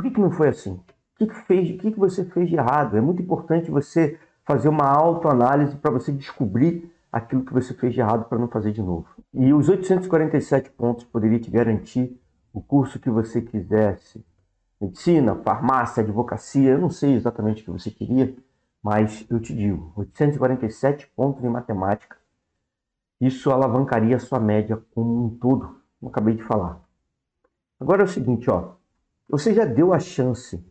por que, que não foi assim? O que, que, fez, o que, que você fez de errado? É muito importante você fazer uma autoanálise para você descobrir aquilo que você fez de errado para não fazer de novo. E os 847 pontos poderia te garantir o curso que você quisesse. Medicina, farmácia, advocacia, eu não sei exatamente o que você queria, mas eu te digo, 847 pontos em matemática, isso alavancaria a sua média como um todo, como acabei de falar. Agora é o seguinte, ó, você já deu a chance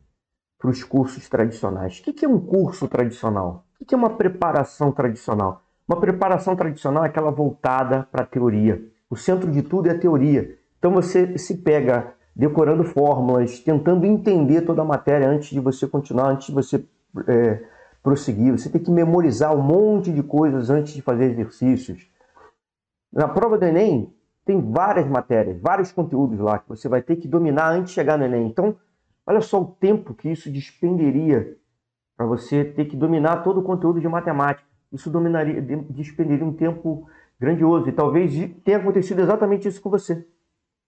para os cursos tradicionais. O que é um curso tradicional? O que é uma preparação tradicional? Uma preparação tradicional é aquela voltada para a teoria. O centro de tudo é a teoria. Então você se pega decorando fórmulas, tentando entender toda a matéria antes de você continuar, antes de você é, prosseguir. Você tem que memorizar um monte de coisas antes de fazer exercícios. Na prova do Enem, tem várias matérias, vários conteúdos lá que você vai ter que dominar antes de chegar no Enem. Então, olha só o tempo que isso despenderia para você ter que dominar todo o conteúdo de matemática. Isso dominaria, despenderia um tempo grandioso. E talvez tenha acontecido exatamente isso com você.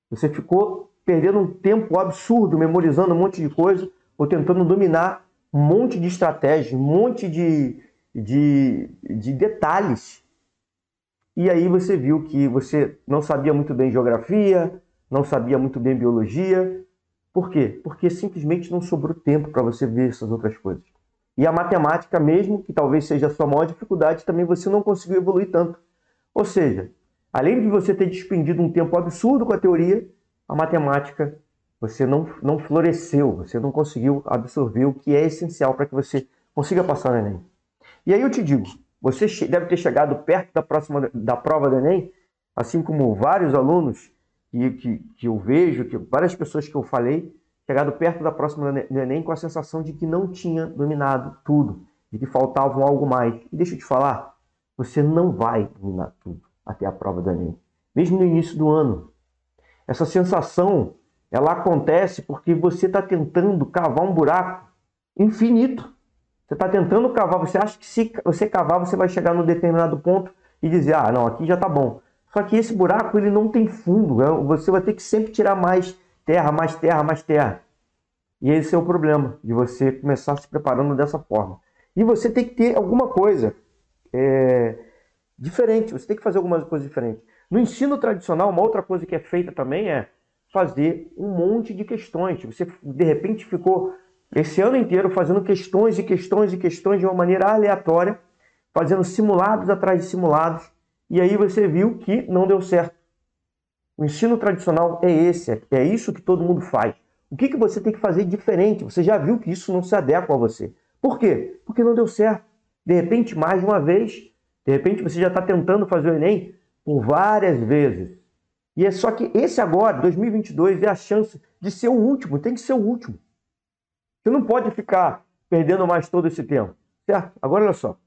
Você ficou perdendo um tempo absurdo memorizando um monte de coisa ou tentando dominar um monte de estratégias, um monte de, de, de detalhes. E aí você viu que você não sabia muito bem geografia, não sabia muito bem biologia. Por quê? Porque simplesmente não sobrou tempo para você ver essas outras coisas. E a matemática, mesmo que talvez seja a sua maior dificuldade, também você não conseguiu evoluir tanto. Ou seja, além de você ter despendido um tempo absurdo com a teoria, a matemática você não, não floresceu, você não conseguiu absorver o que é essencial para que você consiga passar no Enem. E aí eu te digo, você deve ter chegado perto da próxima da prova do Enem, assim como vários alunos que, que, que eu vejo, que várias pessoas que eu falei, chegado perto da próxima do Enem com a sensação de que não tinha dominado tudo, de que faltavam algo mais. E deixa eu te falar, você não vai dominar tudo até a prova do Enem, mesmo no início do ano. Essa sensação ela acontece porque você está tentando cavar um buraco infinito. Você está tentando cavar, você acha que se você cavar, você vai chegar num determinado ponto e dizer, ah, não, aqui já está bom. Só que esse buraco ele não tem fundo. É, você vai ter que sempre tirar mais terra, mais terra, mais terra. E esse é o problema de você começar se preparando dessa forma. E você tem que ter alguma coisa é, diferente. Você tem que fazer alguma coisa diferente. No ensino tradicional, uma outra coisa que é feita também é fazer um monte de questões. Você, de repente, ficou esse ano inteiro fazendo questões e questões e questões de uma maneira aleatória, fazendo simulados atrás de simulados, e aí você viu que não deu certo. O ensino tradicional é esse, é isso que todo mundo faz. O que, que você tem que fazer diferente? Você já viu que isso não se adequa a você. Por quê? Porque não deu certo. De repente, mais uma vez, de repente você já está tentando fazer o Enem por várias vezes. E é só que esse agora, 2022, é a chance de ser o último, tem que ser o último. Você não pode ficar perdendo mais todo esse tempo, certo? Agora olha só.